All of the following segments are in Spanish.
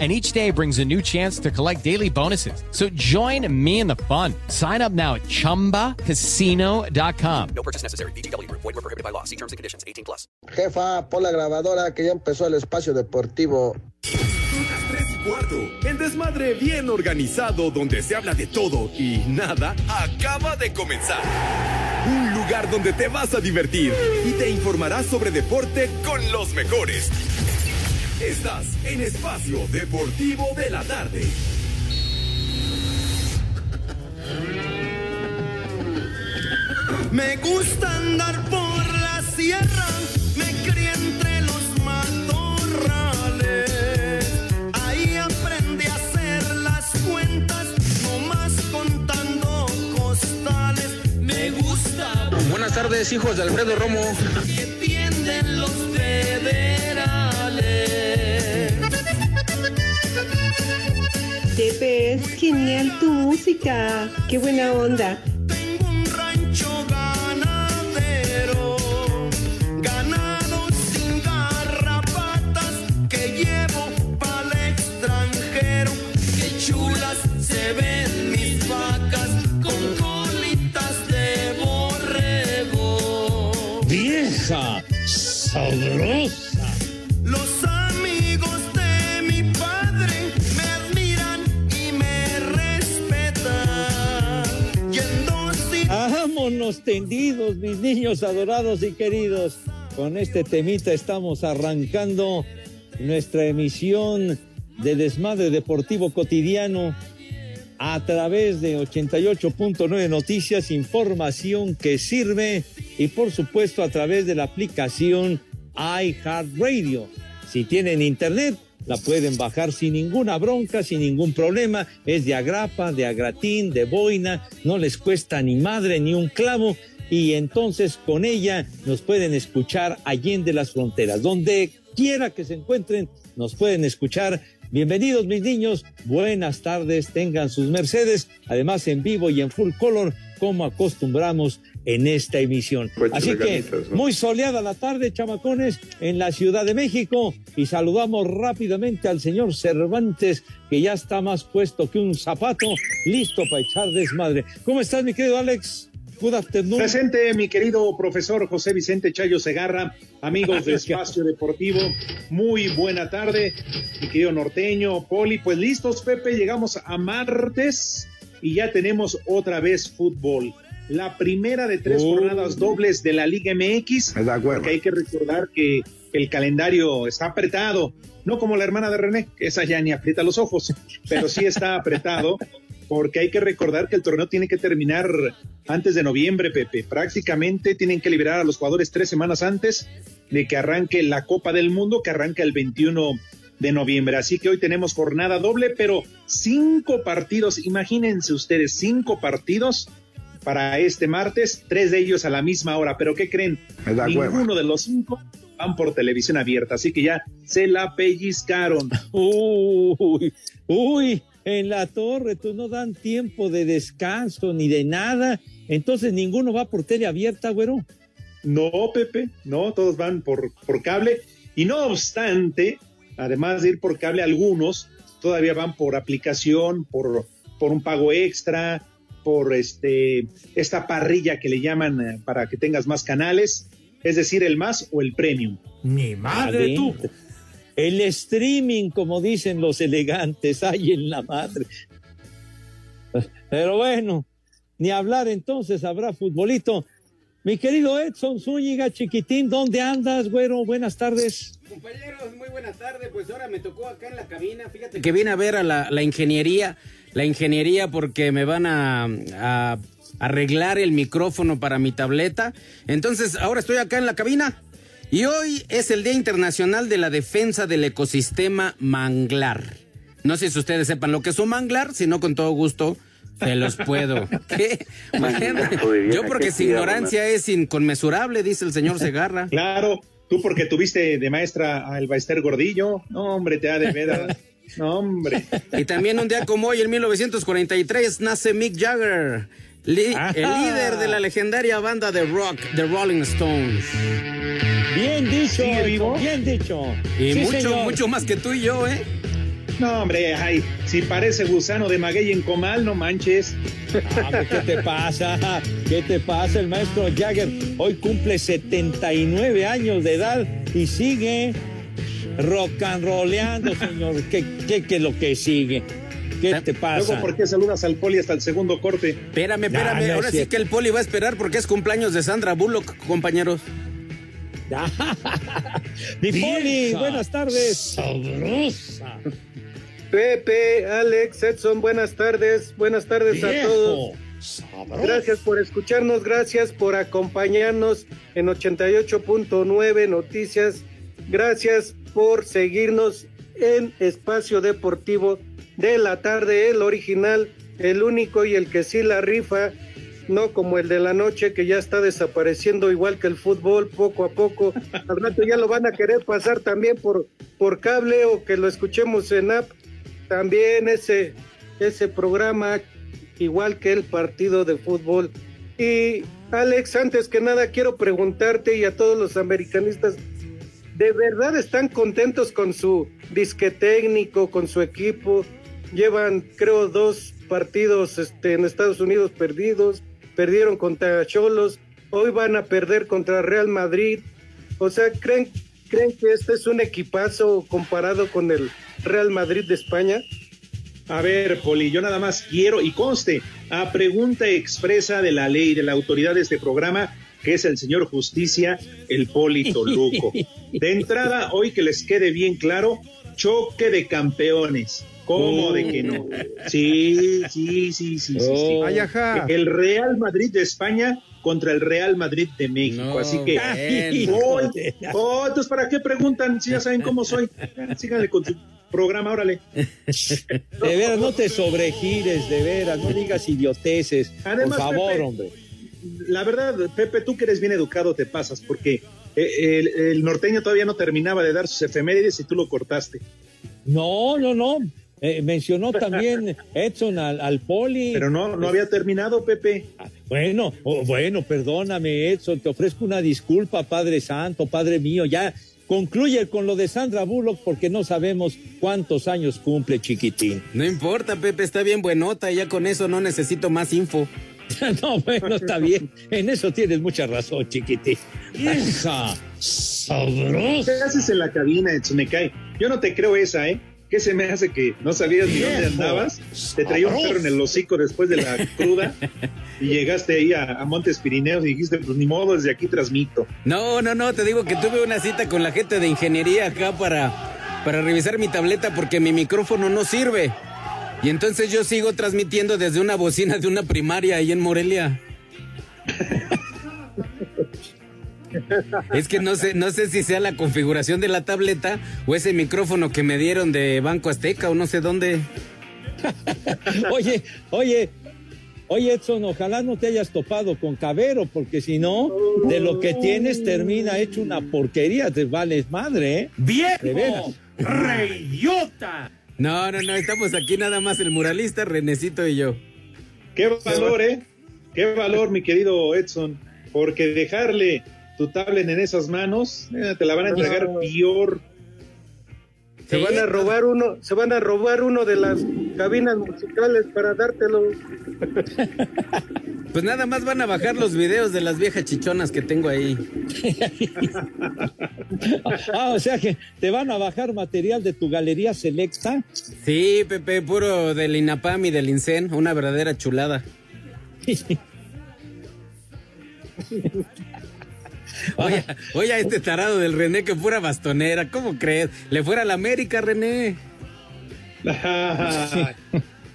and each day brings a new chance to collect daily bonuses. So join me in the fun. Sign up now at ChumbaCasino.com. No purchase necessary. BGW. Void were prohibited by law. See terms and conditions. 18 plus. Jefa, pon la grabadora que ya empezó el espacio deportivo. Tres y cuarto. El desmadre bien organizado donde se habla de todo y nada acaba de comenzar. Un lugar donde te vas a divertir y te informarás sobre deporte con los mejores. Estás en Espacio Deportivo de la Tarde. Me gusta andar por la sierra, me crié entre los matorrales. Ahí aprendí a hacer las cuentas, nomás contando costales. Me gusta Buenas tardes, hijos de Alfredo Romo. Pepe, es genial tu música. Qué buena onda. Tengo un rancho ganadero, ganado sin garrapatas, que llevo pa'l extranjero. Qué chulas se ven mis vacas con colitas de borrego. vieja sabrosa. Vámonos tendidos, mis niños adorados y queridos. Con este temita estamos arrancando nuestra emisión de Desmadre Deportivo Cotidiano a través de 88.9 Noticias, información que sirve y por supuesto a través de la aplicación iHeartRadio. Si tienen internet, la pueden bajar sin ninguna bronca, sin ningún problema. Es de agrapa, de agratín, de boina, no les cuesta ni madre ni un clavo. Y entonces con ella nos pueden escuchar allende las fronteras. Donde quiera que se encuentren, nos pueden escuchar. Bienvenidos mis niños, buenas tardes, tengan sus mercedes, además en vivo y en full color, como acostumbramos en esta emisión. Así que muy soleada la tarde, chamacones, en la Ciudad de México y saludamos rápidamente al señor Cervantes, que ya está más puesto que un zapato, listo para echar desmadre. ¿Cómo estás, mi querido Alex? Good afternoon. Presente, mi querido profesor José Vicente Chayo Segarra, amigos de Espacio Deportivo, muy buena tarde, mi querido norteño, Poli, pues listos, Pepe, llegamos a martes y ya tenemos otra vez fútbol. La primera de tres Uh. jornadas dobles de la Liga MX, De acuerdo. porque hay que recordar que el calendario está apretado, no como la hermana de René, que esa ya ni aprieta los ojos, pero sí está apretado, porque hay que recordar que el torneo tiene que terminar antes de noviembre, Pepe. Prácticamente tienen que liberar a los jugadores tres semanas antes de que arranque la Copa del Mundo, que arranca el 21 de noviembre. Así que hoy tenemos jornada doble, pero cinco partidos, imagínense ustedes, cinco partidos para este martes, tres de ellos a la misma hora. Pero ¿qué creen? Me da hueva. Ninguno de los cinco van por televisión abierta, así que ya se la pellizcaron. Uy, uy, en la torre, tú no dan tiempo de descanso ni de nada. Entonces ninguno va por tele abierta, güero. No, Pepe, no, todos van por, por cable. Y no obstante, además de ir por cable, algunos todavía van por aplicación, por, por un pago extra, por este, esta parrilla que le llaman eh, para que tengas más canales, es decir, el más o el premium. Ni madre tú. El streaming, como dicen los elegantes, hay en la madre. Pero bueno, ni hablar entonces, habrá futbolito. Mi querido Edson Zúñiga, chiquitín, ¿dónde andas, güero? Buenas tardes. Compañeros, muy buenas tardes. Pues ahora me tocó acá en la cabina. Fíjate que vine a ver a la, la ingeniería. La ingeniería porque me van a, a arreglar el micrófono para mi tableta. Entonces, ahora estoy acá en la cabina. Y hoy es el Día Internacional de la Defensa del Ecosistema Manglar. No sé si ustedes sepan lo que es un manglar, si no, con todo gusto Se los puedo. ¿Qué? Yo porque que su ignorancia es inconmensurable, dice el señor Segarra. Claro, tú porque tuviste de maestra a Elbaester Gordillo. No, hombre, te ha de veras. No, hombre. Y también un día como hoy, en 1943, nace Mick Jagger, el líder de la legendaria banda de rock, The Rolling Stones. Bien dicho, ¿Sigue vivo? bien dicho. Y Sí, mucho, señor. mucho más que tú y yo, ¿eh? No, hombre, ay, si parece gusano de maguey en comal, no manches. Ah, ¿Qué te pasa? ¿Qué te pasa? El maestro Jagger hoy cumple 79 años de edad y sigue rock and rolleando, señor. ¿Qué, qué, qué es lo que sigue? ¿Qué te pasa? Luego, ¿por qué saludas al poli hasta el segundo corte? Espérame, espérame. No, no es Ahora sí que el poli va a esperar porque es cumpleaños de Sandra Bullock, compañeros. Mi poli, buenas tardes. Sabrosa. Pepe, Alex, Edson, buenas tardes. Buenas tardes a todos. Gracias por escucharnos, gracias por acompañarnos en 88.9 Noticias. Gracias por seguirnos en Espacio Deportivo de la tarde, el original, el único y el que sí la rifa, no como el de la noche que ya está desapareciendo igual que el fútbol poco a poco. Al rato ya lo van a querer pasar también por, por cable o que lo escuchemos en app. También ese, ese programa igual que el partido de fútbol. Y Alex, antes que nada quiero preguntarte y a todos los americanistas, ¿de verdad están contentos con su disque técnico, con su equipo? Llevan, creo, dos partidos este, en Estados Unidos perdidos, perdieron contra Cholos, hoy van a perder contra Real Madrid. O sea, ¿creen, ¿creen que este es un equipazo comparado con el Real Madrid de España? A ver, Poli, yo nada más quiero y conste a pregunta expresa de la ley de la autoridad de este programa, que es el señor Justicia, el Poli Toluco. De entrada, hoy que les quede bien claro, choque de campeones. ¿Cómo de que no? Sí, sí, sí, sí, sí. sí. Oh. Ajá. El Real Madrid de España contra el Real Madrid de México. No, Así que hoy, oh, entonces, ¿para qué preguntan si ya saben cómo soy? Síganle con su programa, órale. De veras, no te sobregires, de veras, no digas idioteces. Además, por favor, Pepe, hombre. La verdad, Pepe, tú que eres bien educado te pasas, porque el, el norteño todavía no terminaba de dar sus efemérides y tú lo cortaste. No, no, no. Eh, mencionó también Edson al, al poli. Pero no, no había terminado, Pepe. Bueno, oh, bueno, perdóname, Edson, te ofrezco una disculpa, Padre Santo, Padre mío, ya concluye con lo de Sandra Bullock porque no sabemos cuántos años cumple chiquitín. No importa, Pepe, está bien buenota. Ya con eso no necesito más info. no, bueno, está bien, en eso tienes mucha razón, chiquitín. Hija, sabrosa. ¿Qué haces en la cabina, Etsunekai? Yo no te creo esa, ¿eh? ¿Qué se me hace que no sabías ni dónde andabas? Te traía un perro en el hocico después de la cruda y llegaste ahí a, a Montes Pirineos y dijiste, pues ni modo, desde aquí transmito. No, no, no, te digo que tuve una cita con la gente de ingeniería acá para, para revisar mi tableta porque mi micrófono no sirve. Y entonces yo sigo transmitiendo desde una bocina de una primaria ahí en Morelia. Es que no sé, no sé si sea la configuración de la tableta o ese micrófono que me dieron de Banco Azteca o no sé dónde. Oye, oye, oye, Edson, ojalá no te hayas topado con Cabero, porque si no, de lo que tienes termina hecho una porquería, te vales madre, ¿eh? Veras. ¡Reyota! No, no, no, estamos aquí nada más el muralista, Renecito y yo. Qué valor, ¿eh? Qué valor, mi querido Edson, porque dejarle tu tablet en esas manos, eh, te la van a entregar No. peor. Se Sí, van a robar uno, se van a robar uno de las cabinas musicales para dártelo. Pues nada más van a bajar los videos de las viejas chichonas que tengo ahí. Ah, o sea que te van a bajar material de tu galería selecta. Sí, Pepe, puro del INAPAM y del INSEN, una verdadera chulada. Oye, oye a este tarado del René que pura bastonera, ¿cómo crees? Le fuera a la América, René.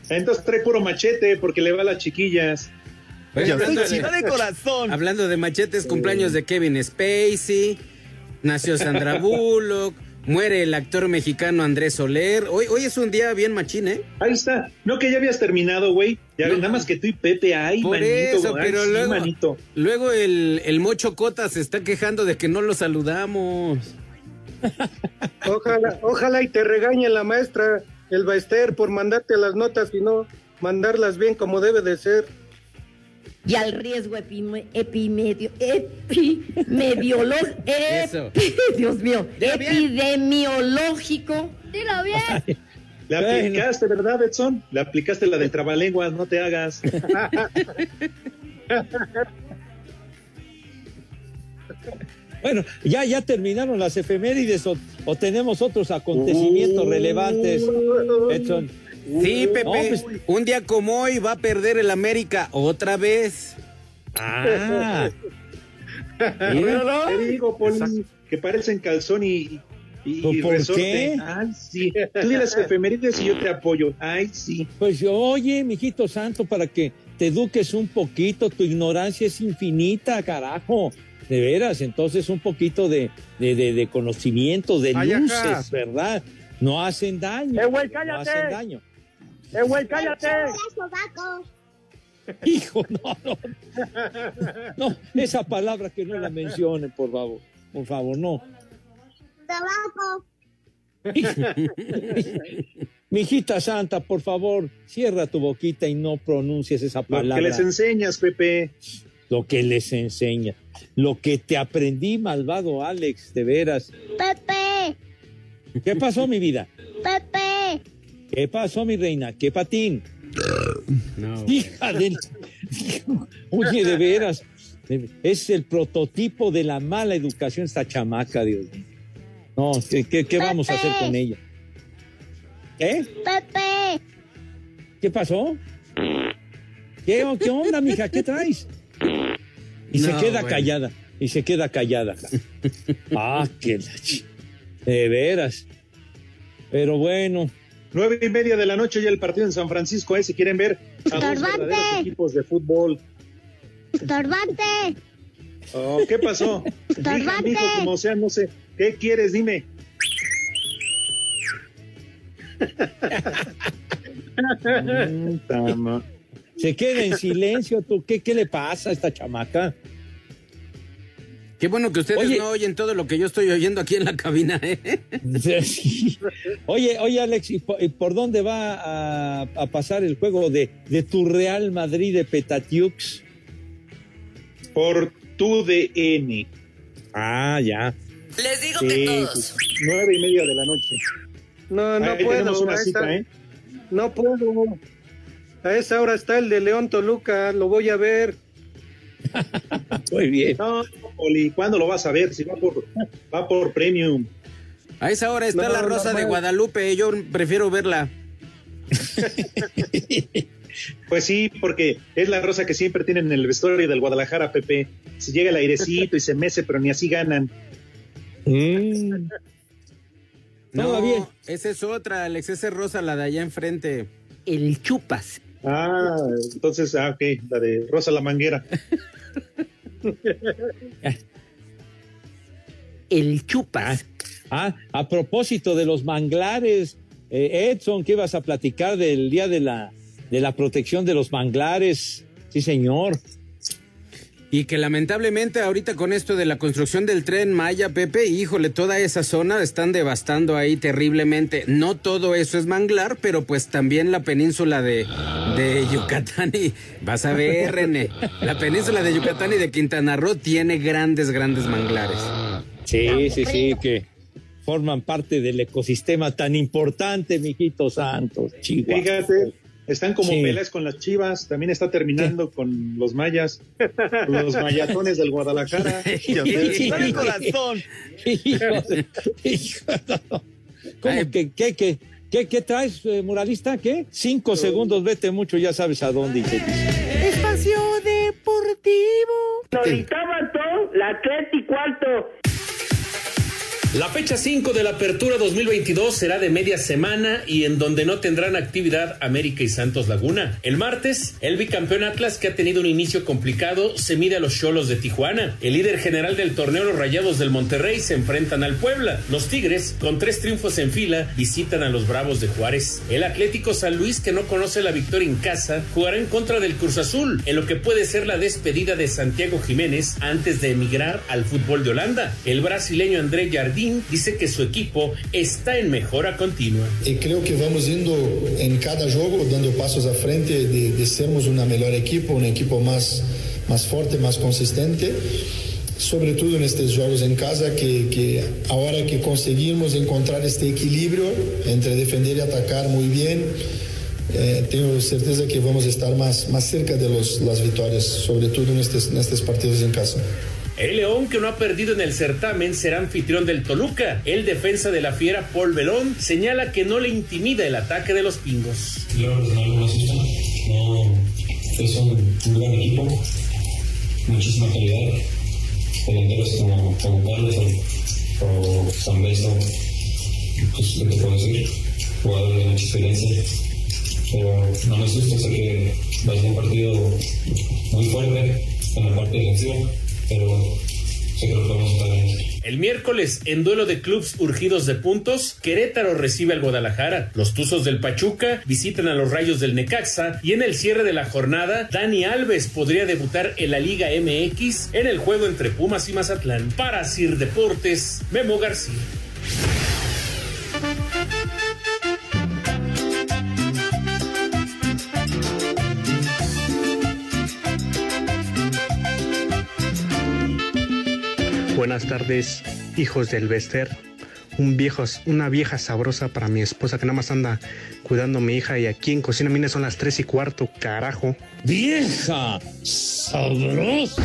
Entonces trae puro machete porque le va a las chiquillas. Oye, hablando, de, de corazón. hablando de machetes, cumpleaños de Kevin Spacey, nació Sandra Bullock, muere el actor mexicano Andrés Soler. Hoy, hoy es un día bien machín, ¿eh? Ahí está. No que ya habías terminado, güey. Ya No. nada más que tú y Pepe, ay, Por manito, eso, ay, pero sí, luego, manito. luego el, el Mocho Cota se está quejando de que no lo saludamos. Ojalá, ojalá y te regañe la maestra, el Baester, por mandarte las notas y no mandarlas bien como debe de ser. Y al riesgo epime- epimedio, epi- Dios mío, Dilo epidemiológico. Dilo bien. Le aplicaste, ¿verdad, Edson? Le aplicaste la del trabalenguas, no te hagas. Bueno, ya, ya terminaron las efemérides o, o tenemos otros acontecimientos relevantes, Edson. Sí, Pepe. No, pues- Un día como hoy va a perder el América otra vez. Ah, Te digo, Poli, que parecen calzón y, y, y ¿Por resorte. qué? Ay, sí. Tú di las efemérides y yo te apoyo. Ay, sí. pues oye, mijito santo, para que te eduques un poquito, tu ignorancia es infinita, carajo. De veras, entonces un poquito de, de, de- de conocimiento, de Ay, luces, ¿verdad? No hacen daño. Eh, güey, No cállate. hacen daño. ¡Eh, güey, cállate! Hijo, no, no. No, esa palabra que no la mencionen, por favor. Por favor, no. Mijita santa, por favor, cierra tu boquita y no pronuncies esa Lo palabra. que les enseñas, Pepe. Lo que les enseña. Lo que te aprendí, malvado Alex, de veras. Pepe, ¿Qué pasó, mi vida? Pepe. ¿Qué pasó, mi reina? ¿Qué patín? No. Hija del... Oye, de veras. Es el prototipo de la mala educación esta chamaca, Dios mío. No, ¿qué, qué- qué vamos a hacer con ella? ¿Qué? Pepe. ¿Qué pasó? ¿Qué, qué onda, mija? ¿Qué traes? Y se queda bueno. callada. Y se queda callada. Ah, qué la De veras. Pero bueno, Nueve y media de la noche ya el partido en San Francisco. ¿eh? Si quieren ver a verdaderos equipos de fútbol. Estorbante. Oh, ¿Qué pasó? Estorbante. mijo, como sea, no sé. ¿Qué quieres? Dime. Se queda en silencio. ¿Tú qué, qué le pasa a esta chamaca? Qué bueno que ustedes Oye. no oyen todo lo que yo estoy oyendo aquí en la cabina, ¿eh? Sí. Oye, oye, Alex, ¿y por, y por dónde va a, a pasar el juego de, de tu Real Madrid de Petatiux? Por tu DN. Ah, ya. Les digo Sí, que todos. nueve y media de la noche. No, no Ahí puedo. una cita, ¿eh? No puedo. A esa hora está el de León Toluca, lo voy a ver. Muy bien. No, Oli, ¿cuándo lo vas a ver? Si va por, va por premium. A esa hora está No, la Rosa de. Guadalupe, yo prefiero verla. Pues sí, porque es la rosa que siempre tienen en el vestuario del Guadalajara, Pepe. Si llega el airecito y se mece, pero ni así ganan. Mm. No, Todavía. esa es otra, Alex, esa es Rosa, la de allá enfrente. El Chupas. Ah, entonces, ah, ok, la de Rosa la Manguera. El Chupas. Ah, a propósito de los manglares, eh, Edson, ¿qué ibas a platicar del día de la, de la protección de los manglares? Sí, señor. Y que lamentablemente ahorita con esto de la construcción del tren Maya, Pepe, híjole, toda esa zona están devastando ahí terriblemente. No todo eso es manglar, pero pues también la península de, de Yucatán y vas a ver, René, la península de Yucatán y de Quintana Roo tiene grandes, grandes manglares. Sí, sí, sí, que forman parte del ecosistema tan importante, mijito santos. Chihuahua. Fíjate, están como Sí. pelas con las chivas. También está terminando con los mayas, los mayatones del Guadalajara. Corazón. Hijo de- hijo de- ¿Cómo Ay. que, qué, qué, qué, qué traes, eh, muralista? ¿Qué? Cinco segundos, vete mucho, ya sabes a dónde. Espacio Deportivo. Ahorita mató la y cuarto. La fecha 5 de la apertura 2022 será de media semana y en donde no tendrán actividad América y Santos Laguna. El martes, el bicampeón Atlas, que ha tenido un inicio complicado, se mide a los Cholos de Tijuana. El líder general del torneo, los Rayados del Monterrey, se enfrentan al Puebla. Los Tigres, con tres triunfos en fila, visitan a los Bravos de Juárez. El Atlético San Luis, que no conoce la victoria en casa, jugará en contra del Cruz Azul, en lo que puede ser la despedida de Santiago Jiménez antes de emigrar al fútbol de Holanda. El brasileño André Jardín dice que su equipo está en mejora continua. E creio que vamos indo em cada jogo dando passos à frente de, de sermos uma melhor equipe, um equipo mais, mais forte, mais consistente. Sobretudo nestes jogos em casa, que, que a hora que conseguirmos encontrar este equilíbrio entre defender e atacar muito bem, eh, tenho certeza que vamos estar mais, mais cerca de los, las vitórias, sobretudo nestes, nestes partidos em casa. El León, que no ha perdido en el certamen, será anfitrión del Toluca. El defensa de la fiera, Paul Belón, señala que no le intimida el ataque de los pingos. Yo personal no asusta. No, es un, un gran equipo, muchísima calidad. Delanteros como, como Carlos o, o San Beso, pues, ¿qué te puedo decir? Jugadores de mucha experiencia. Pero no me asusta, sé que va a ser un partido muy fuerte en la parte defensiva, pero. El miércoles, en duelo de clubes urgidos de puntos, Querétaro recibe al Guadalajara. Los Tuzos del Pachuca visitan a los Rayos del Necaxa y en el cierre de la jornada, Dani Alves podría debutar en la Liga MX en el juego entre Pumas y Mazatlán. Para Sir Deportes, Memo García. Buenas tardes, hijos del Bester. Un viejo, una vieja sabrosa para mi esposa que nada más anda cuidando a mi hija y aquí en cocina, mire, son las tres y cuarto, carajo. ¡Vieja sabrosa!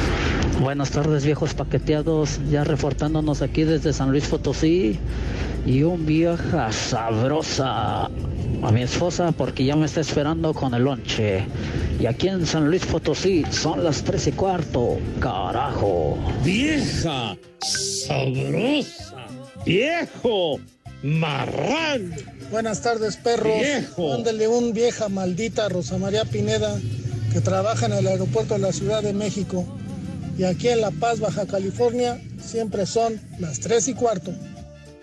Buenas tardes, viejos paqueteados, ya reportándonos aquí desde San Luis Potosí. Y un vieja sabrosa a mi esposa porque ya me está esperando con el lonche. Y aquí en San Luis Potosí son las tres y cuarto, carajo. ¡Vieja sabrosa! ¡Viejo marrán! Buenas tardes, perros. Viejo. Mándele un vieja maldita a Rosa María Pineda que trabaja en el aeropuerto de la Ciudad de México. Y aquí en La Paz, Baja California, siempre son las tres y cuarto.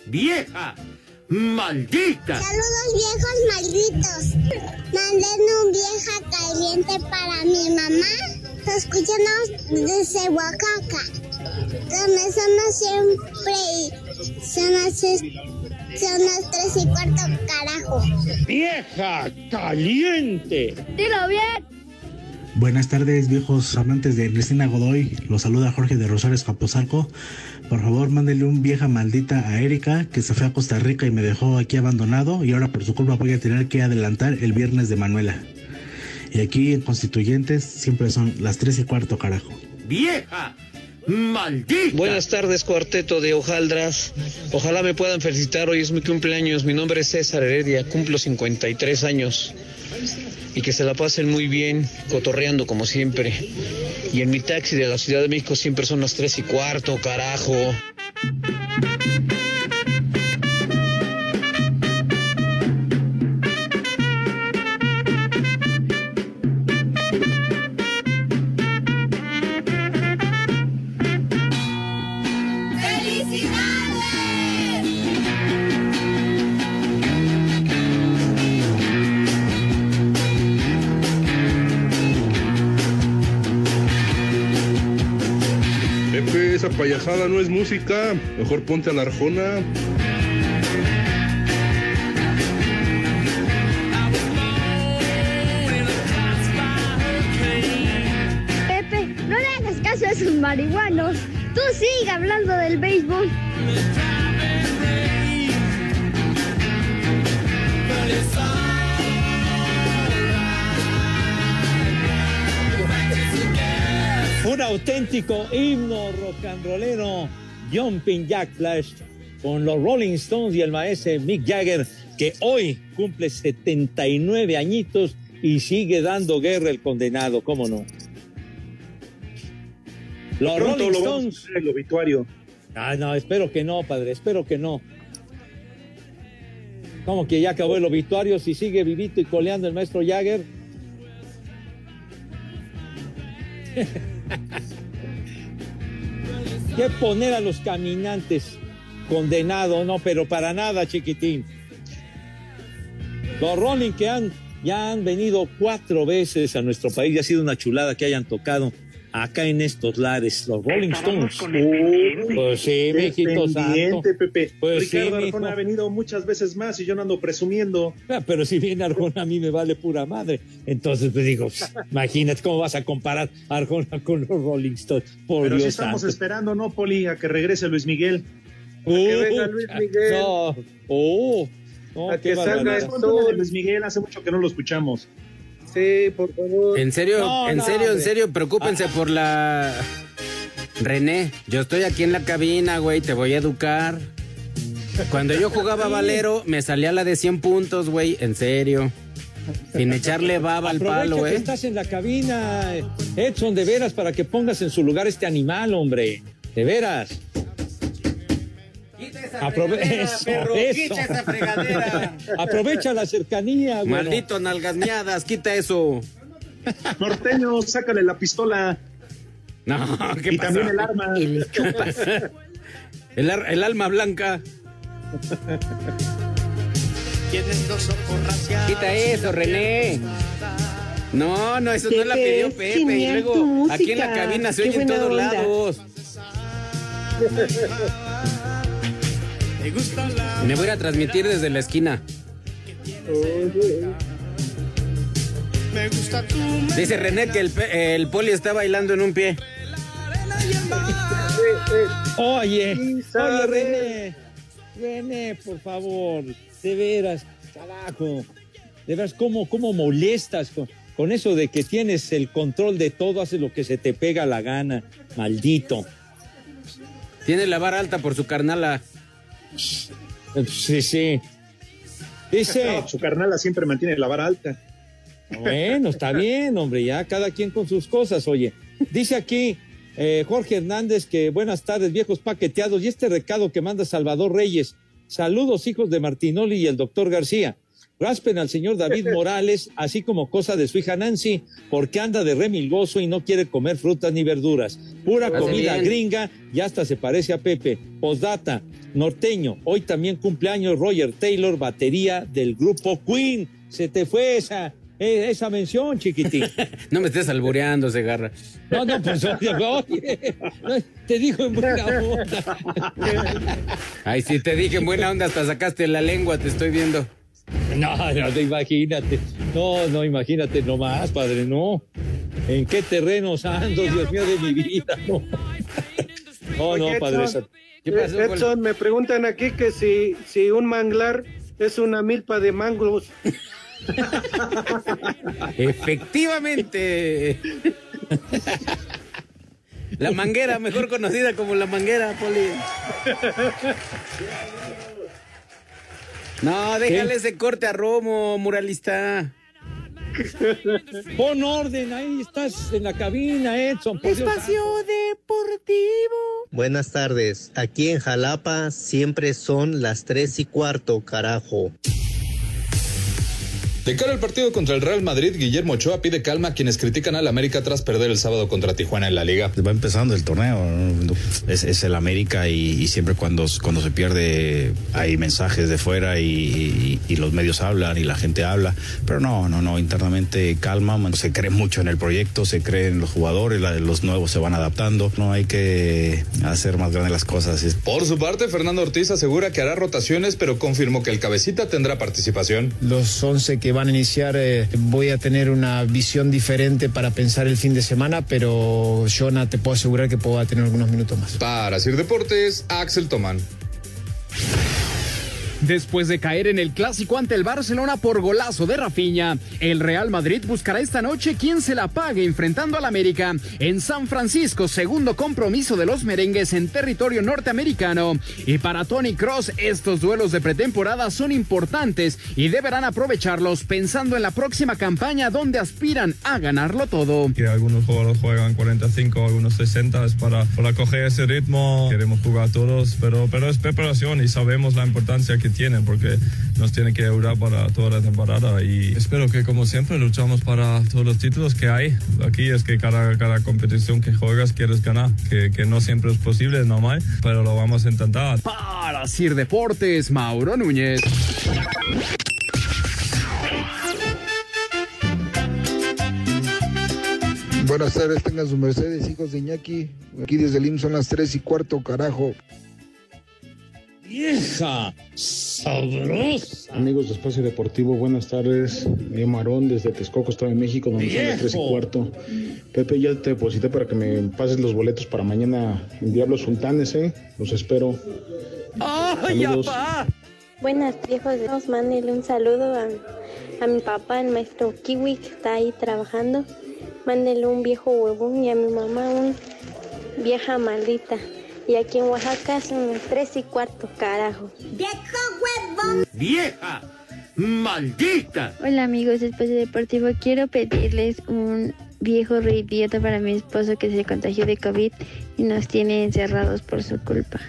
¡Vieja! ¡Maldita! Saludos viejos malditos. Manden un vieja caliente para mi mamá. Escúchanos desde Oaxaca. Donde son las siempre y son las, son las tres y cuarto carajo. ¡Vieja caliente! Dilo bien. Buenas tardes, viejos amantes de Cristina Godoy. Los saluda Jorge de Rosales Capozalco. Por favor, mándele un vieja maldita a Erika que se fue a Costa Rica y me dejó aquí abandonado y ahora por su culpa voy a tener que adelantar el viernes de Manuela. Y aquí en Constituyentes siempre son las tres y cuarto, carajo. ¡Vieja! ¡Maldita! Buenas tardes, cuarteto de hojaldras. Ojalá me puedan felicitar. Hoy es mi cumpleaños. Mi nombre es César Heredia. Cumplo 53 años. Y que se la pasen muy bien, cotorreando como siempre. Y en mi taxi de la Ciudad de México siempre son las 3 y cuarto, carajo. Payasada no es música. Mejor ponte a la arjona. Pepe, no le hagas caso a esos marihuanos. Tú sigue hablando del béisbol. Un auténtico himno rollero, Jumping Jack Flash, con los Rolling Stones y el maestro Mick Jagger, que hoy cumple 79 añitos y sigue dando guerra el condenado, ¿cómo no? Los Rolling lo Stones. el obituario. Ah, no, espero que no, padre, espero que no. Como que ya acabó el obituario, si sigue vivito y coleando el maestro Jagger. ¿Qué poner a los caminantes? Condenado, no, pero para nada, chiquitín. Los Rolling que han, ya han venido cuatro veces a nuestro país, ya ha sido una chulada que hayan tocado acá en estos lares, los Rolling Stones. Uh, pues sí, mijito santo. Pendiente, Pepe. Pues sí, Ricardo mijo. Arjona ha venido muchas veces más y yo no ando presumiendo. Ah, Pero si viene Arjona a mí me vale pura madre. Entonces, pues digo, pss, imagínate cómo vas a comparar a Arjona con los Rolling Stones. Por Pero Dios sí estamos santo. esperando, ¿no, Poli? A que regrese Luis Miguel. Uh, que venga Luis Miguel. No, oh, no, A que salga de Luis Miguel, hace mucho que no lo escuchamos. Sí, por favor. En serio, No, en no, serio, en serio, preocúpense por la. René, yo estoy aquí en la cabina, güey, te voy a educar. Cuando yo jugaba Valero, me salía la de 100 puntos, güey, en serio. Sin echarle baba al Aprovecha palo, que ¿eh? estás en la cabina, Edson, de veras, para que pongas en su lugar este animal, hombre. De veras. Aprove- eso, eso. Aprovecha la cercanía, güey. Maldito nalgasmeadas, quita eso. Norteño, sácale la pistola. No, ¿qué y pasa? también el arma. El, ar- el alma blanca. Quita eso, René. No, no, eso no la Pepe, pidió es Pepe. Y genial luego aquí en la cabina se Qué oye en buena todos onda. lados. Me voy a ir a transmitir desde la esquina. Me gusta tu Dice René que el, el poli está bailando en un pie. Oye, oye, René. René, por favor. De veras, carajo. De veras, ¿cómo, cómo molestas con, con eso de que tienes el control de todo, haces lo que se te pega la gana. Maldito. Tiene la vara alta por su carnala. Sí, sí. Dice. No, su carnala siempre mantiene la vara alta. Bueno, está bien, hombre, ya cada quien con sus cosas, oye. Dice aquí eh, Jorge Hernández que buenas tardes, viejos paqueteados, y este recado que manda Salvador Reyes. Saludos, hijos de Martinoli y el doctor García. Raspen al señor David Morales, así como cosa de su hija Nancy, porque anda de remilgoso y no quiere comer frutas ni verduras. Pura Hace comida bien. gringa y hasta se parece a Pepe. Postdata, norteño, hoy también cumpleaños Roger Taylor, batería del grupo Queen. Se te fue esa, eh, esa mención, chiquitín. No me estés albureando, Segarra. No, no, pues oye, te dijo en buena onda. Ay, si te dije en buena onda, hasta sacaste la lengua, te estoy viendo. No, no, imagínate. No, no, imagínate nomás, padre, no. ¿En qué terrenos ando, Dios mío, de mi vida? No, no, no padre. Edson, ¿Qué pasó, Eh, Edson, me preguntan aquí que si, si un manglar es una milpa de mangos. Efectivamente. La manguera, mejor conocida como la manguera, Poli. No, déjale ese corte a Romo, muralista. Pon orden, ahí estás en la cabina, Edson. por Dios Espacio Deportivo. Buenas tardes. Aquí en Jalapa siempre son las tres y cuarto, carajo. De cara al partido contra el Real Madrid, Guillermo Ochoa pide calma a quienes critican al América tras perder el sábado contra Tijuana en la liga. Va empezando el torneo, ¿no? es, es el América y, y siempre cuando, cuando se pierde hay mensajes de fuera y, y- y los medios hablan y la gente habla, pero no, no, no, internamente calma, se cree mucho en el proyecto, se cree en los jugadores, la- los nuevos se van adaptando, no hay que hacer más grandes las cosas. Por su parte, Fernando Ortiz asegura que hará rotaciones, pero confirmó que el cabecita tendrá participación. Los 11 que van a iniciar eh, voy a tener una visión diferente para pensar el fin de semana, pero Jonah te puedo asegurar que puedo tener algunos minutos más. Para Sir Deportes, Axel Tomán. Después de caer en el clásico ante el Barcelona por golazo de Rafinha, el Real Madrid buscará esta noche quien se la pague enfrentando al América en San Francisco, segundo compromiso de los merengues en territorio norteamericano. Y para Tony Cross, estos duelos de pretemporada son importantes y deberán aprovecharlos pensando en la próxima campaña donde aspiran a ganarlo todo. Que algunos jugadores juegan 45, algunos 60, es para, para coger ese ritmo. Queremos jugar todos, pero, pero es preparación y sabemos la importancia que tienen porque nos tiene que ayudar para toda la temporada y espero que como siempre luchamos para todos los títulos que hay. Aquí es que cada, cada competición que juegas quieres ganar, que, que no siempre es posible, es normal, pero lo vamos a intentar. Para Sir Deportes, Mauro Núñez. Buenas tardes, tengan su Mercedes, hijos de Iñaki. Aquí desde el IMSS son las 3 y cuarto, carajo. Vieja sabrosa. Amigos de Espacio Deportivo, buenas tardes. Mi Marón desde Texcoco, Estado de México, donde son las 3 y cuarto. Pepe, ya te deposité para que me pases los boletos para mañana en Diablos Sultanes, ¿eh? Los espero. ¡Ay! Buenas viejos, nos mándenle un saludo a, a mi papá, el maestro Kiwi, que está ahí trabajando. Mándenle un viejo huevón y a mi mamá un vieja maldita. Y aquí en Oaxaca son tres y cuarto, carajo. ¡Viejo huevón! ¡Vieja! ¡Maldita! Hola amigos de Espacio Deportivo, quiero pedirles un viejo reidiota para mi esposo que se contagió de COVID y nos tiene encerrados por su culpa.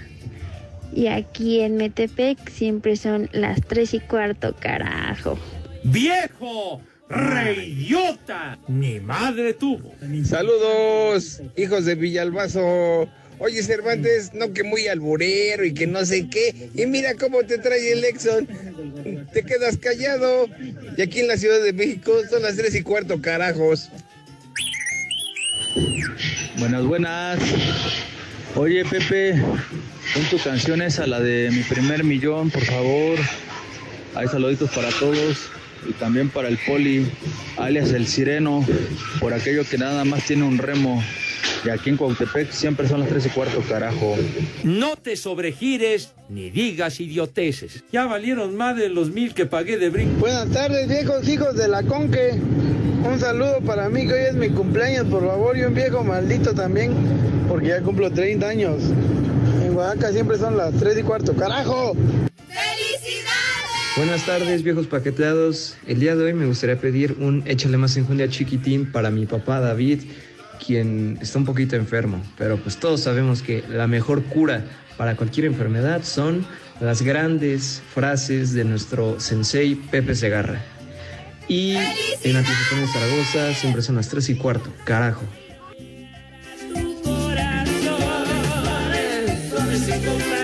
Y aquí en Metepec siempre son las tres y cuarto, carajo. ¡Viejo! ¡Reidiota! Ni madre tuvo. Saludos, hijos de Villalbazo. Oye, Cervantes, no que muy alburero y que no sé qué. Y mira cómo te trae el Exxon. Te quedas callado. Y aquí en la Ciudad de México son las tres y cuarto, carajos. Buenas, buenas. Oye, Pepe, pon tu canción esa, la de mi primer millón, por favor. Hay saluditos para todos y también para el Poli, alias el Sireno, por aquello que nada más tiene un remo. Y aquí en Cuautepec siempre son las tres y cuarto, carajo. No te sobregires ni digas idioteces. Ya valieron más de los mil que pagué de brinco. Buenas tardes, viejos hijos de la Conque. Un saludo para mí, que hoy es mi cumpleaños, por favor, y un viejo maldito también, porque ya cumplo 30 años. En Oaxaca siempre son las 3 y cuarto, carajo. Buenas tardes, viejos paqueteados. El día de hoy me gustaría pedir un échale más enjundia chiquitín para mi papá David, quien está un poquito enfermo. Pero pues todos sabemos que la mejor cura para cualquier enfermedad son las grandes frases de nuestro sensei Pepe Segarra. Y en Anticipón Zaragoza siempre son las 3 y cuarto, carajo. Suavecito para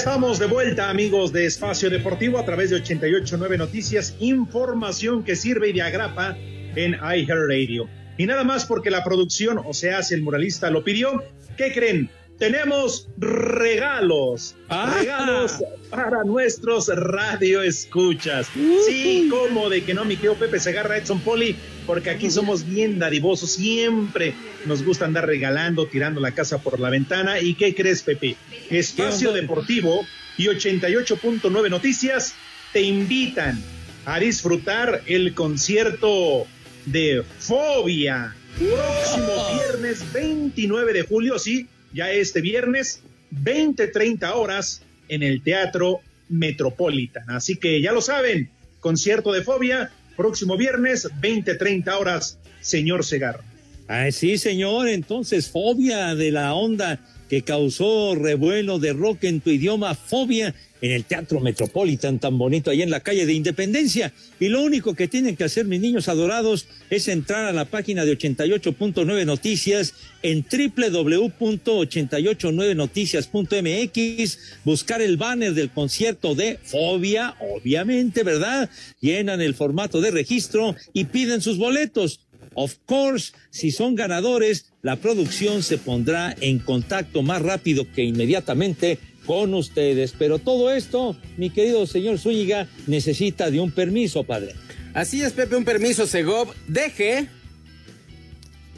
estamos de vuelta, amigos de Espacio Deportivo, a través de 889 Noticias, información que sirve y de agrapa en iHeartRadio. Y nada más porque la producción, o sea, si el muralista lo pidió, ¿qué creen? Tenemos regalos, regalos para nuestros radio escuchas. Sí, como de que no, mi querido Pepe Segarra, Edson Poli, porque aquí somos bien dadivosos, siempre nos gusta andar regalando, tirando la casa por la ventana. ¿Y qué crees, Pepe? Espacio Deportivo y 88.9 Noticias te invitan a disfrutar el concierto de Fobia. Próximo viernes 29 de julio, sí, ya este viernes, 20-30 horas en el Teatro Metropolitan. Así que ya lo saben, concierto de Fobia, próximo viernes, 20-30 horas, señor Segarra. Ah, sí, señor. Entonces, fobia de la onda que causó revuelo de rock en tu idioma, fobia en el Teatro Metropolitan, tan bonito, ahí en la calle de Independencia. Y lo único que tienen que hacer mis niños adorados es entrar a la página de 88.9 Noticias en www.889noticias.mx, buscar el banner del concierto de Fobia, obviamente, ¿verdad? Llenan el formato de registro y piden sus boletos. Of course, si son ganadores, la producción se pondrá en contacto más rápido que inmediatamente con ustedes. Pero todo esto, mi querido señor Zúñiga, necesita de un permiso, padre. Así es, Pepe, un permiso, Segov. Deje.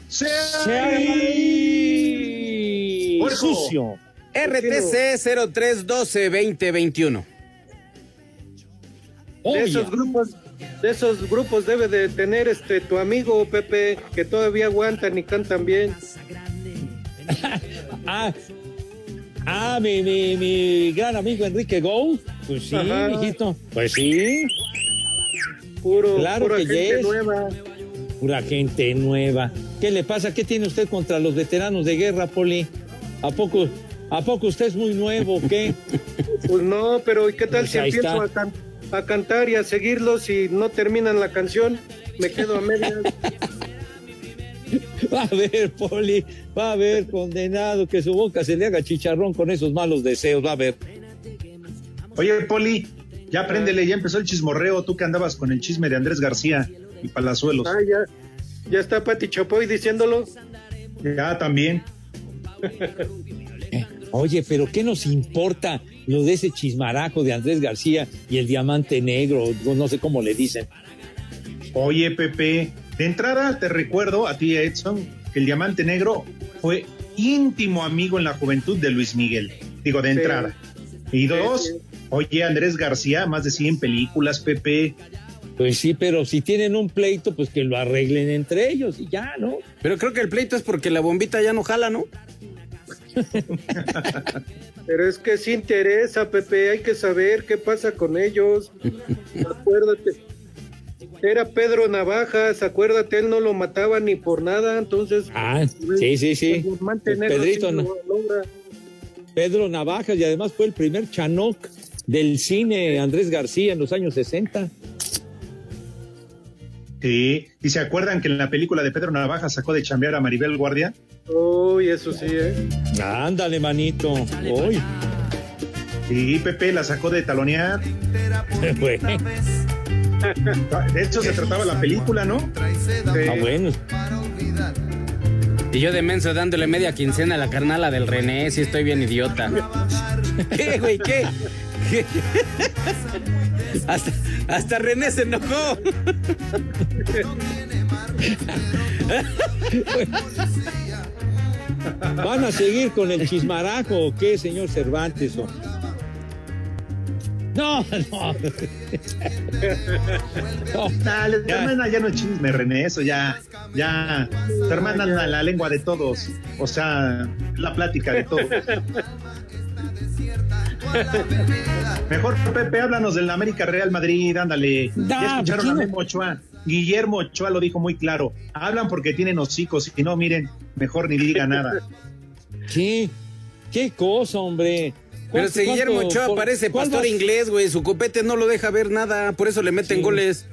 ¡Sí! Sucio. RTC 0312-2021. De esos grupos, de esos grupos debe de tener este tu amigo Pepe, que todavía aguantan y cantan bien. ah, ah mi, mi, mi gran amigo Enrique Go. Pues sí, Ajá. mijito. Pues sí. Puro, Claro pura que gente yes. nueva. Pura gente nueva. ¿Qué le pasa? ¿Qué tiene usted contra los veteranos de guerra, Poli? ¿A poco, a poco usted es muy nuevo o qué? Pues no, pero ¿y qué tal Pues si empiezo a, can- a cantar y a seguirlos y no terminan la canción? Me quedo a medias. Va a ver, Poli, va a ver, condenado, que su boca se le haga chicharrón con esos malos deseos, va a ver. Oye, Poli, ya préndele, ya empezó el chismorreo, tú que andabas con el chisme de Andrés García y Palazuelos. Ah, ya, ya está Pati Chapoy diciéndolo. Ya también. Oye, pero ¿qué nos importa lo de ese chismarajo de Andrés García y el diamante negro? No, no sé cómo le dicen. Oye, Pepe, de entrada te recuerdo a ti, Edson, que el Diamante Negro fue íntimo amigo en la juventud de Luis Miguel. Digo, de Sí. entrada. Y dos, Sí, oye, Andrés García, más de 100 películas, Pepe. Pues sí, pero si tienen un pleito, pues que lo arreglen entre ellos y ya, ¿no? Pero creo que el pleito es porque la bombita ya no jala, ¿no? Pero es que sí interesa, Pepe, hay que saber qué pasa con ellos. Acuérdate. Era Pedro Navajas, acuérdate, él no lo mataba ni por nada, entonces... Ah, sí, sí, sí. pues, mantener Pedrito, ¿no? logra. Pedro Navajas y además fue el primer Chanoc del cine Andrés García en los años 60. Sí. ¿Y se acuerdan que en la película de Pedro Navaja sacó de chambear a Maribel Guardia? Uy, eso sí, ¿eh? Ándale, manito. Uy. Sí, Pepe la sacó de talonear. Güey. De hecho se trataba la película, ¿no? Ah, bueno. Y yo de menso dándole media quincena a la carnala del René, si estoy bien idiota. ¿Qué, güey? ¿Qué? ¿Qué? Hasta, hasta René se enojó. ¿Van a seguir con el chismarajo o qué, señor Cervantes? o? No, no. No, Dale, tu hermana ya no es chisme, René, eso ya, ya, tu hermana la lengua de todos, o sea, la plática de todos. Mejor, Pepe, háblanos del América Real Madrid, ándale. Da, ya escucharon pues, a no. Memo Ochoa. Guillermo Ochoa lo dijo muy claro. Hablan porque tienen hocicos y no, miren, mejor ni diga nada. ¿Qué? ¿Qué cosa, hombre? Pero ¿Cuánto- si Guillermo Ochoa por- parece pastor inglés, güey. Su copete no lo deja ver nada, por eso le meten Sí. goles.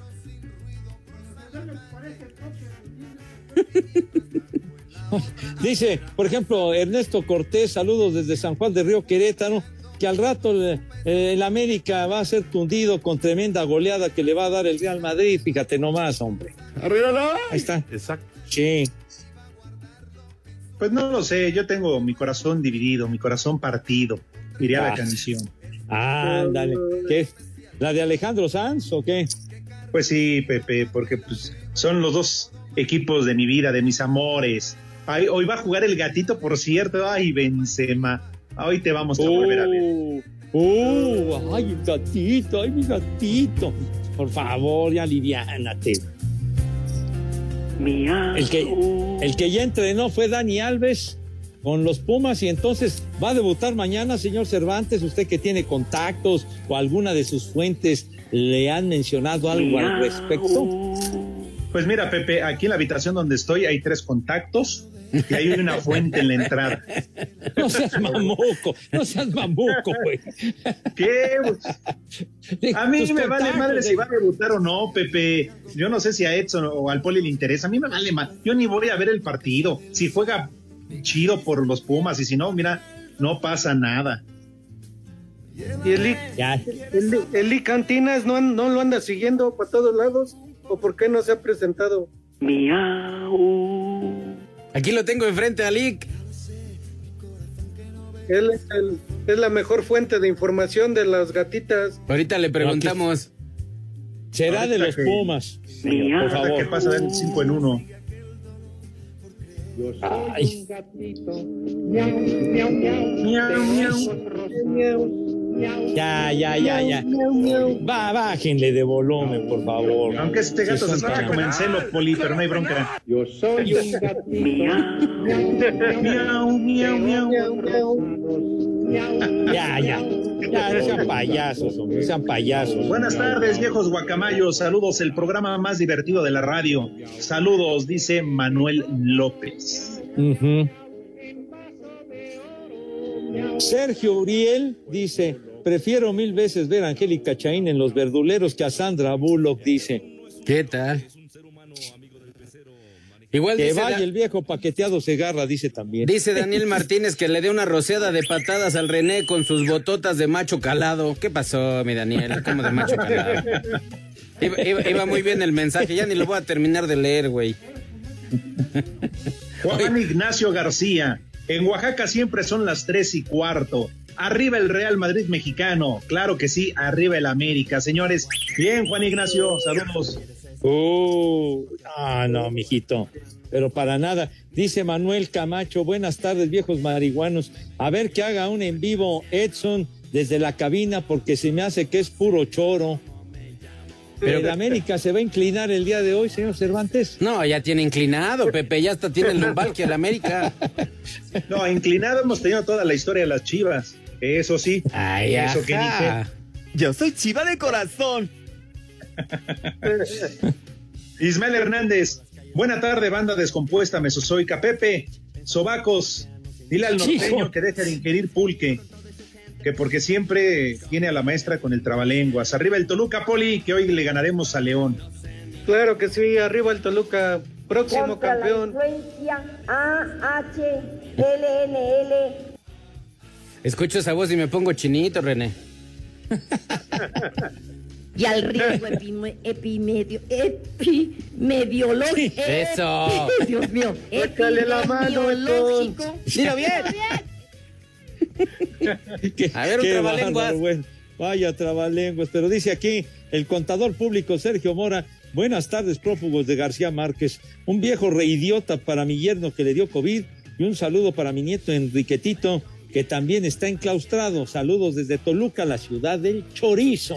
Dice, por ejemplo, Ernesto Cortés, saludos desde San Juan de Río Querétaro, que al rato eh, el América va a ser tundido con tremenda goleada que le va a dar el Real Madrid. Fíjate nomás, hombre. Ahí está. Exacto. Sí. Pues no lo sé, yo tengo mi corazón dividido, mi corazón partido, diría la Ah. canción. Ándale. ¿Qué? ¿La de Alejandro Sanz o qué? Pues sí, Pepe, porque pues, son los dos equipos de mi vida, de mis amores. Ay, hoy va a jugar el gatito, por cierto. Ay, Benzema. Hoy te vamos a volver a ver. Uh, uh, ay, mi gatito, ay, mi gatito. Por favor, ya aliviánate. El que, el que ya entrenó fue Dani Alves con los Pumas y entonces va a debutar mañana, señor Cervantes. Usted que tiene contactos o alguna de sus fuentes le han mencionado algo al respecto. Pues mira, Pepe, aquí en la habitación donde estoy hay tres contactos y hay una fuente en la entrada. No seas mamuco, no seas mamuco, güey. ¿Qué? A mí Tus me vale madre si va a debutar o no, Pepe. Yo no sé si a Edson o al Poli le interesa. A mí me vale más. Yo ni voy a ver el partido. Si juega chido por los Pumas y si no, mira, no pasa nada. ¿Y el Lee, el, el Cantinas no, no lo anda siguiendo para todos lados? ¿O por qué no se ha presentado? Aquí lo tengo enfrente a Lick. Él es, el- es la mejor fuente de información de las gatitas. Ahorita le preguntamos. Será de los que- Pumas. Por Ahorita favor. que pasa del 5 en 1. Ay. Ya, ya, ya, ya. Va, bájenle de volumen, por favor. Aunque este gato se escucha como en celo, Poli, pero no hay bronca. Yo soy un gatito. Miau, miau, miau. Ya, ya. Ya, no sean payasos, no sean payasos. Buenas tardes, viejos guacamayos. Saludos, el programa más divertido de la radio. Saludos, dice Manuel López. Sergio Uriel dice, prefiero mil veces ver a Angélica Chaín en Los Verduleros que a Sandra Bullock, dice. ¿Qué tal? Igual Que dice, vaya Da- el viejo paqueteado Segarra, dice también. dice Daniel Martínez que le dé una rociada de patadas al René con sus bototas de macho calado. ¿Qué pasó, mi Daniel? ¿Cómo de macho calado? Iba, iba- iba muy bien el mensaje, ya ni lo voy a terminar de leer, güey. Juan Ignacio García. En Oaxaca siempre son las tres y cuarto. Arriba el Real Madrid mexicano. Claro que sí, arriba el América. Señores, bien, Juan Ignacio, saludos. Uh, ah, no, mijito. Pero para nada. Dice Manuel Camacho, buenas tardes, viejos marihuanos. A ver que haga un en vivo Edson desde la cabina porque se me hace que es puro choro. Pero el América se va a inclinar el día de hoy, señor Cervantes. No, ya tiene inclinado, Pepe, ya hasta tiene el lumbar que el América. No, inclinado hemos tenido toda la historia de las chivas. Eso sí. Ay, eso que ajá. dije. Yo soy chiva de corazón. Ismael Hernández. Buena tarde, banda descompuesta, mesozoica. Pepe, sobacos. Dile al norteño Hijo. que deje de ingerir pulque. Que porque siempre tiene a la maestra con el trabalenguas. Arriba el Toluca, Poli, que hoy le ganaremos a León. Claro que sí, arriba el Toluca, próximo Contra la campeón. influencia AHLNL. Escucho esa voz y me pongo chinito, René. Y al riesgo epime- epimedio, epimediológico. Eso. Dios mío. Échale la mano. Dilo bien. A ver, un trabalenguas. Vaya trabalenguas. Pero dice aquí el contador público Sergio Mora. Buenas tardes, prófugos de García Márquez. Un viejo reidiota para mi yerno que le dio COVID y un saludo para mi nieto Enriquetito que también está enclaustrado. Saludos desde Toluca, la ciudad del chorizo.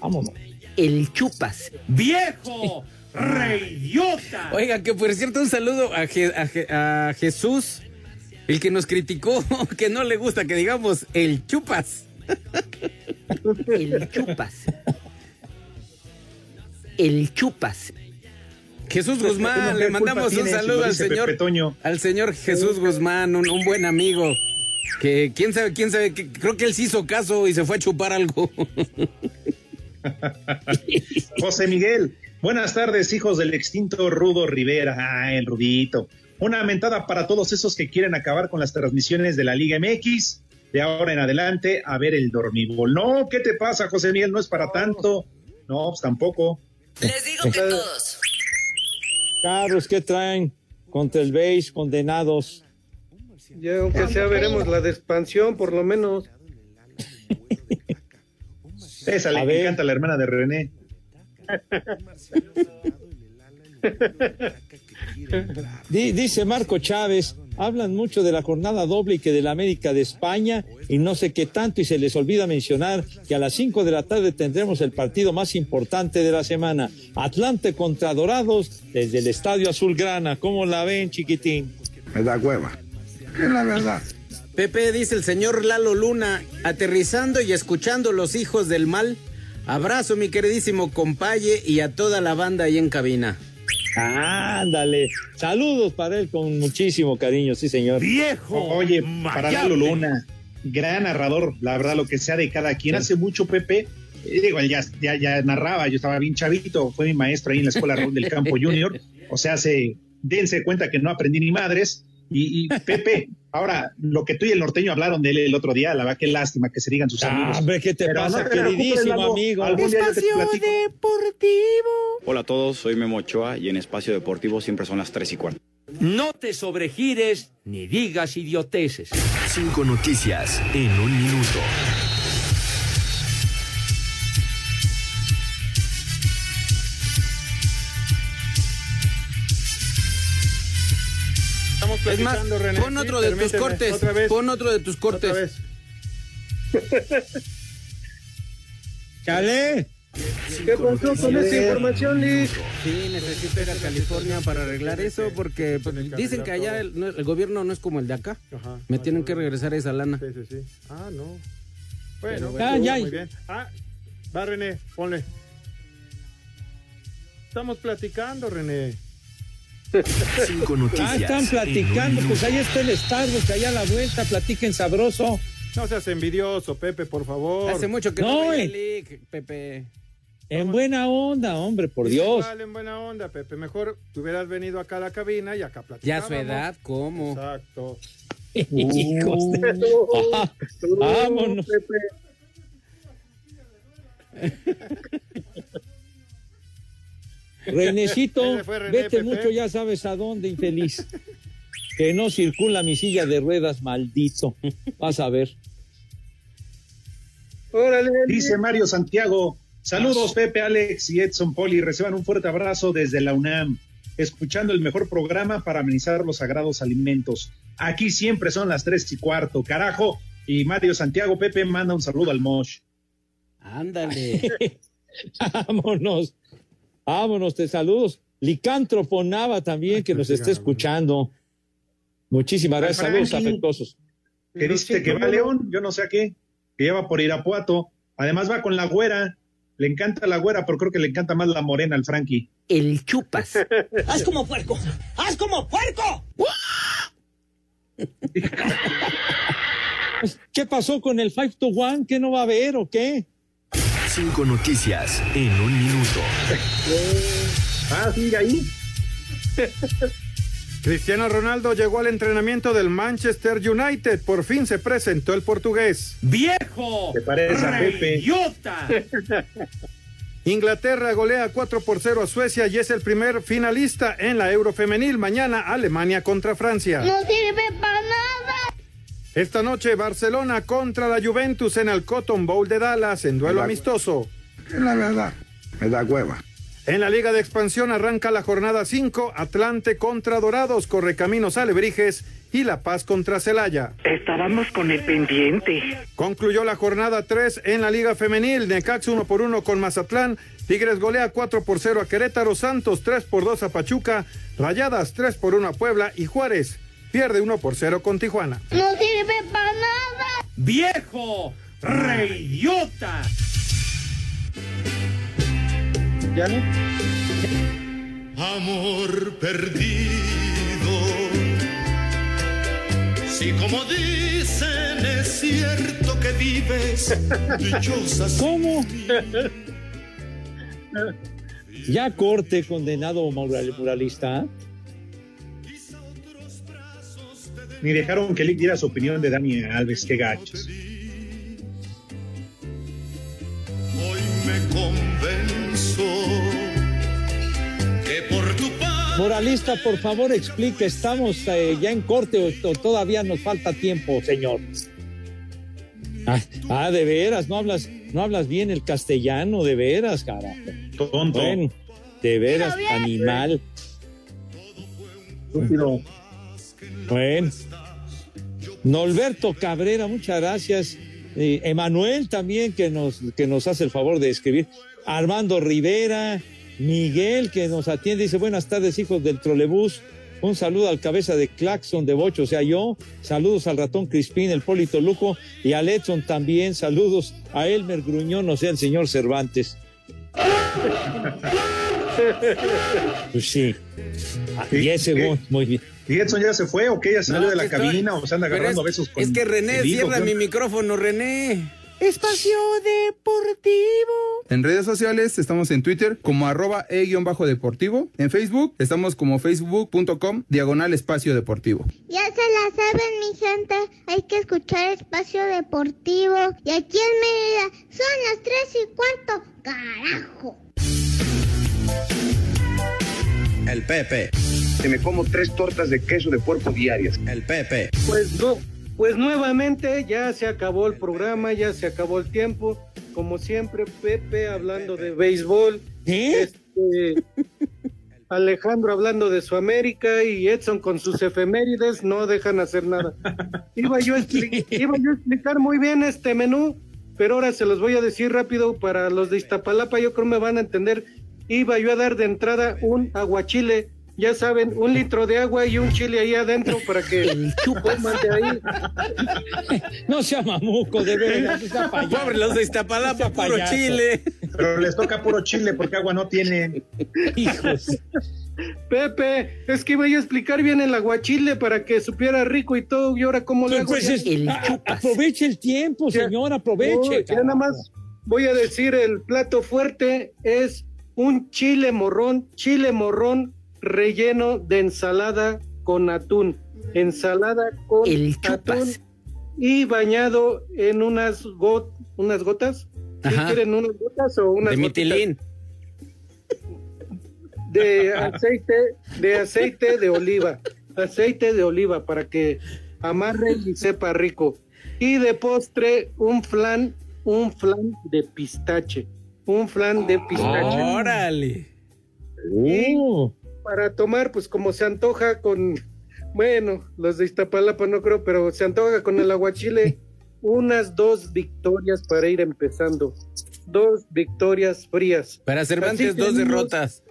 Vámonos. El chupas. ¡Viejo! ¡Reidiota! Oiga, que por cierto, un saludo a, Je- a Je- a Jesús, el que nos criticó, que no le gusta que digamos el chupas. El chupas. El chupas. Jesús Guzmán, le mandamos un saludo al señor, al señor Jesús Guzmán, un, un buen amigo. Que quién sabe, quién sabe, que, creo que él sí hizo caso y se fue a chupar algo. José Miguel, buenas tardes, hijos del extinto Rudo Rivera. Ah, el Rudito. Una mentada para todos esos que quieren acabar con las transmisiones de la Liga MX. De ahora en adelante, a ver el dormibol. No, ¿qué te pasa, José Miguel? No es para tanto. No, pues tampoco. Les digo que todos. Carros que traen contra el beige, condenados. Ya, aunque sea, veremos la de expansión, por lo menos. Esa le A ver. encanta a la hermana de René. Di- dice Marco Chávez, hablan mucho de la jornada doble y que de la América de España y no sé qué tanto y se les olvida mencionar que a las 5 de la tarde tendremos el partido más importante de la semana, Atlante contra Dorados desde el Estadio Azulgrana. ¿Cómo la ven, chiquitín? Me da hueva. Es la verdad. Pepe dice el señor Lalo Luna, aterrizando y escuchando los hijos del mal. Abrazo, mi queridísimo compaye, y a toda la banda ahí en cabina. Ándale. Saludos para él con muchísimo cariño, sí, señor. Viejo. Oye, para Lalo Luna, gran narrador, la verdad, lo que sea de cada quien. Hace mucho, Pepe, eh, digo, ya, ya, ya narraba, yo estaba bien chavito, fue mi maestro ahí en la escuela del Campo Junior. O sea, se dense cuenta que no aprendí ni madres. Y, y, Pepe, ahora, lo que tú y el norteño hablaron de él el otro día, la verdad, qué lástima que se digan sus amigos. hombre, ¿qué te Pero pasa, no te preocupes, queridísimo amigo? platico. Deportivo. Hola a todos, soy Memo Ochoa y en Espacio Deportivo siempre son las 3 y cuarto. No te sobregires ni digas idioteces. Cinco noticias en un minuto. Estamos Es más, René. pon Sí, otro de tus cortes. Otra vez. Pon otro de tus cortes. Otra vez. ¡Chale! ¿Qué pasó con esa información, Liz? Sí, necesito ir a California para arreglar eso porque pues, dicen que allá el, no- el gobierno no es como el de acá. Ajá. Me tienen que regresar esa lana. Sí, sí, sí. Ah, no. Bueno, bueno, ya. muy bien. Ah, va René, ponle. Estamos platicando, René. Cinco Ah, noticias. están en un platicando, pues ahí está el Starbucks, allá a la vuelta, platiquen sabroso. No seas envidioso, Pepe, por favor. Hace mucho que no, No, eh. Pepe. En buena onda, hombre, por Sí, Dios. Vale, en buena onda, Pepe. Mejor te hubieras venido acá a la cabina y acá Ya platicábamos. a su edad, ¿cómo? Exacto. Hijos de- Ah, vámonos. Renecito, vete Pepe. mucho, ya sabes a dónde, infeliz. Que no circula mi silla de ruedas, maldito. Vas a ver. Órale, Dice Mario Santiago, saludos Pepe, Alex y Edson Poli, reciban un fuerte abrazo desde la UNAM, escuchando el mejor programa para amenizar los sagrados alimentos. Aquí siempre son las tres y cuarto, carajo. Y Mario Santiago, Pepe, manda un saludo al Mosh. Ándale. Vámonos. Vámonos, te saludos. Licántropo Nava también, que nos está escuchando. Muchísimas gracias. Saludos afectuosos. Que dice que va a León, yo no sé a qué, que lleva por Irapuato. Además va con la güera, le encanta la güera, pero creo que le encanta más la morena al Frankie. El chupas. ¡Haz como puerco! ¡Haz como puerco! ¿Qué pasó con el 5 to 1? ¿Qué no va a haber o qué? Cinco noticias en un minuto. Ah, sigue ahí. Cristiano Ronaldo llegó al entrenamiento del Manchester United. Por fin se presentó el portugués. ¡Viejo! ¿Te parece a Pepe? ¡Idiota! Inglaterra golea 4 por 0 a Suecia y es el primer finalista en la Eurofemenil. Mañana Alemania contra Francia. No sirve para. Esta noche Barcelona contra la Juventus en el Cotton Bowl de Dallas en duelo amistoso. La verdad, me da hueva. En la Liga de Expansión arranca la jornada 5, Atlante contra Dorados, Correcaminos Alebrijes y La Paz contra Celaya. Estábamos con el pendiente. Concluyó la jornada 3 en la Liga Femenil, Necax 1 por 1 con Mazatlán, Tigres golea 4 por 0 a Querétaro, Santos 3 por 2 a Pachuca, Rayadas 3 por 1 a Puebla y Juárez pierde 1 por 0 con Tijuana. No sirve para nada. ¡Viejo! ¡Reidiota! ¿Ya no? Amor perdido. Si como dicen es cierto que vives dichosa. ¿Cómo? Ya corte, condenado mural- muralista. Ni dejaron que Lick diera su opinión de Dani Alves, qué gachos. Hoy me convenzo que por tu paz Moralista, por favor, explique. ¿Estamos eh, ya en corte o, o todavía nos falta tiempo, señor? Ah, ah, de veras, no hablas, no hablas bien el castellano, de veras, carajo. Tonto. Bueno, de veras, animal. Bueno. Norberto Cabrera, muchas gracias. Emanuel también, que nos, que nos hace el favor de escribir. Armando Rivera, Miguel, que nos atiende, dice buenas tardes, hijos del trolebús. Un saludo al cabeza de Claxon de Bocho, o sea, yo. Saludos al ratón Crispín, el Polito Luco y a Edson también. Saludos a Elmer Gruñón, o sea, el señor Cervantes. Pues sí. Y ese ¿Qué? gol, muy bien. ¿Y Edson ya se fue o qué? ¿Ya No, salió de la estoy- cabina o se anda agarrando es- a besos con Es que René, cierra ¿qué? mi micrófono, René. Espacio Deportivo. En redes sociales estamos en Twitter como arroba e-deportivo. En Facebook estamos como facebook.com diagonal espacio deportivo. Ya se la saben, mi gente. Hay que escuchar Espacio Deportivo. Y aquí en Mérida son las tres y cuarto. ¡Carajo! El Pepe. Que me como tres tortas de queso de puerco diarias. El Pepe. Pues no, pues nuevamente ya se acabó el programa, ya se acabó el tiempo. Como siempre, Pepe hablando de béisbol. Este, Alejandro hablando de su América y Edson con sus efemérides no dejan hacer nada. Iba yo, a expli- iba yo a explicar muy bien este menú, pero ahora se los voy a decir rápido para los de Iztapalapa, yo creo me van a entender. Iba yo a dar de entrada un aguachile, ya saben, un litro de agua y un chile ahí adentro para que coman de ahí. No sea mamuco, de payaso. Pobre los de Iztapalapa, puro payaso. chile. Pero les toca puro chile porque agua no tienen. Hijos. Pepe, es que iba yo a explicar bien el aguachile para que supiera rico y todo, y ahora cómo le hago. Pues es- a- aproveche el tiempo, señor, aproveche. No, ya nada más voy a decir el plato fuerte es un chile morrón, chile morrón relleno de ensalada con atún, ensalada con El atún y bañado en unas got, unas gotas. ¿Sí quieren unas gotas o unas De mitilín. de aceite, de aceite de oliva, aceite de oliva para que amarre y sepa rico. Y de postre un flan, un flan de pistache, un flan de pistache. Órale. Y Oh. para tomar, pues como se antoja con, bueno, los de Iztapalapa no creo, pero se antoja con el aguachile, unas dos victorias para ir empezando. Dos victorias frías. Para Cervantes, dos derrotas.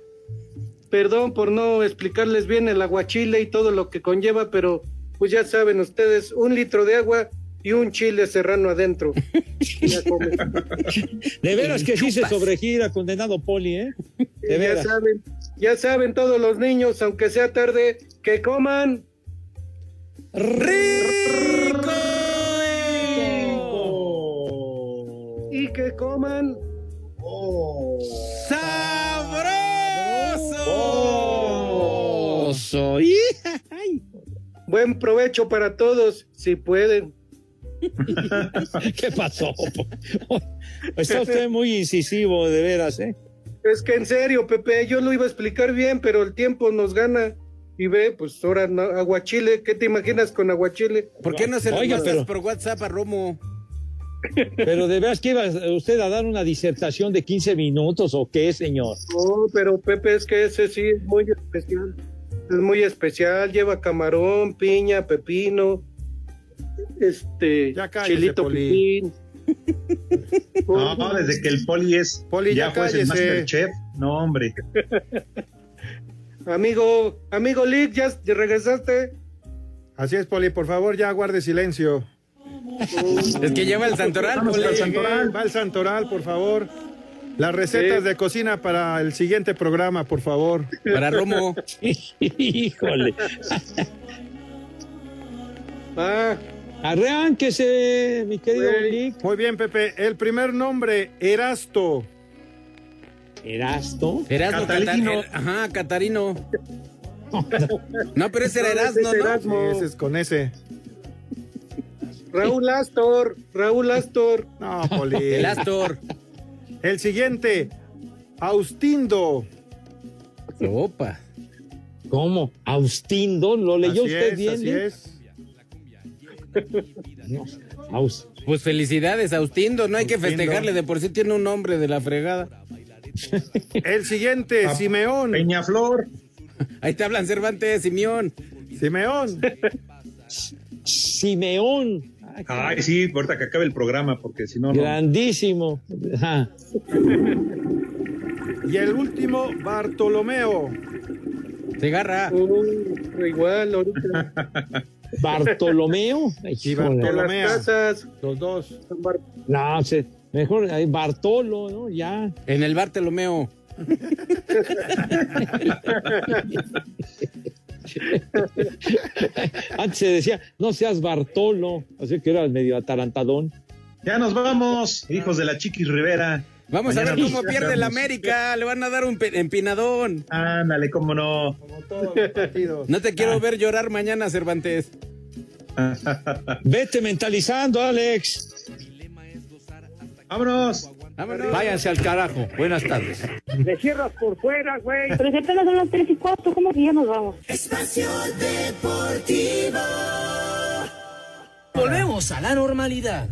Perdón por no explicarles bien el aguachile y todo lo que conlleva, pero pues ya saben ustedes, un litro de agua y un chile serrano adentro. De veras que sí se sobregira, condenado Poli, ¿eh? De ya veras. saben, ya saben todos los niños, aunque sea tarde, que coman. Y que coman. ¡Sabroso! Buen provecho para todos, si pueden. ¿Qué pasó? Está usted muy incisivo, de veras, ¿eh? Es que en serio, Pepe, yo lo iba a explicar bien, pero el tiempo nos gana. Y ve, pues ahora no- aguachile, ¿qué te imaginas con aguachile? ¿Por qué no se lo Oiga, mandas pero- por WhatsApp a Romo? Pero de veras que iba usted a dar una disertación de 15 minutos o qué, señor. No, pero Pepe, es que ese sí es muy especial. Es muy especial, lleva camarón, piña, pepino, este, Ya cállese, chilito Poli. piquín. No, desde que el poli es. Poli, ya ya fue el. Masterchef. No, hombre. Amigo, amigo Lick, ¿ya regresaste? Así es, Poli, por favor, ya guarde silencio. Es que lleva el santoral, Poli. al santoral. Va el santoral, por favor. Las recetas Sí. de cocina para el siguiente programa, por favor. Para Romo. Híjole. Ah, Arránquese, mi querido. Lick. Muy bien, Pepe. El primer nombre, Erasto. ¿Erasto? Erasmo Catalino. Catar- Ajá, Catarino. No, pero ese era No, Erasmo, ese es ¿no? Erasmo. Sí, ese es con ese. Raúl Astor, Raúl Astor. No, Poli. El Astor. El siguiente, Austindo. Opa. ¿Cómo? Austindo, ¿lo leyó Así usted es, bien? así es. Pues felicidades, Austindo. No hay que festejarle, de por sí tiene un nombre de la fregada. El siguiente, Ah, Simeón. Peñaflor. Ahí te hablan Cervantes, Simeón. Simeón. Simeón. Ay, sí, ahorita que acabe el programa, porque si no, no. Grandísimo. Y el último, Bartolomeo. Se agarra. Uh, igual, ahorita. Bartolomeo. Las casas. Los dos. No, se- mejor Bartolo, ¿no? Ya. En el Bartolomeo. Antes se decía, no seas Bartolo, así que era medio atarantadón. Ya nos vamos, hijos de la Chiquis Rivera. Vamos a ver cómo pierde el. América. Le van a dar un empinadón. Ándale, cómo no. No te quiero ver llorar mañana, Cervantes. Vete mentalizando, Alex. Vámonos. Váyanse al carajo. Buenas tardes. Le cierras por fuera, güey. Pero si apenas son las 3 y 4, ¿cómo que ya nos vamos? Espacio Deportivo. Volvemos a la normalidad.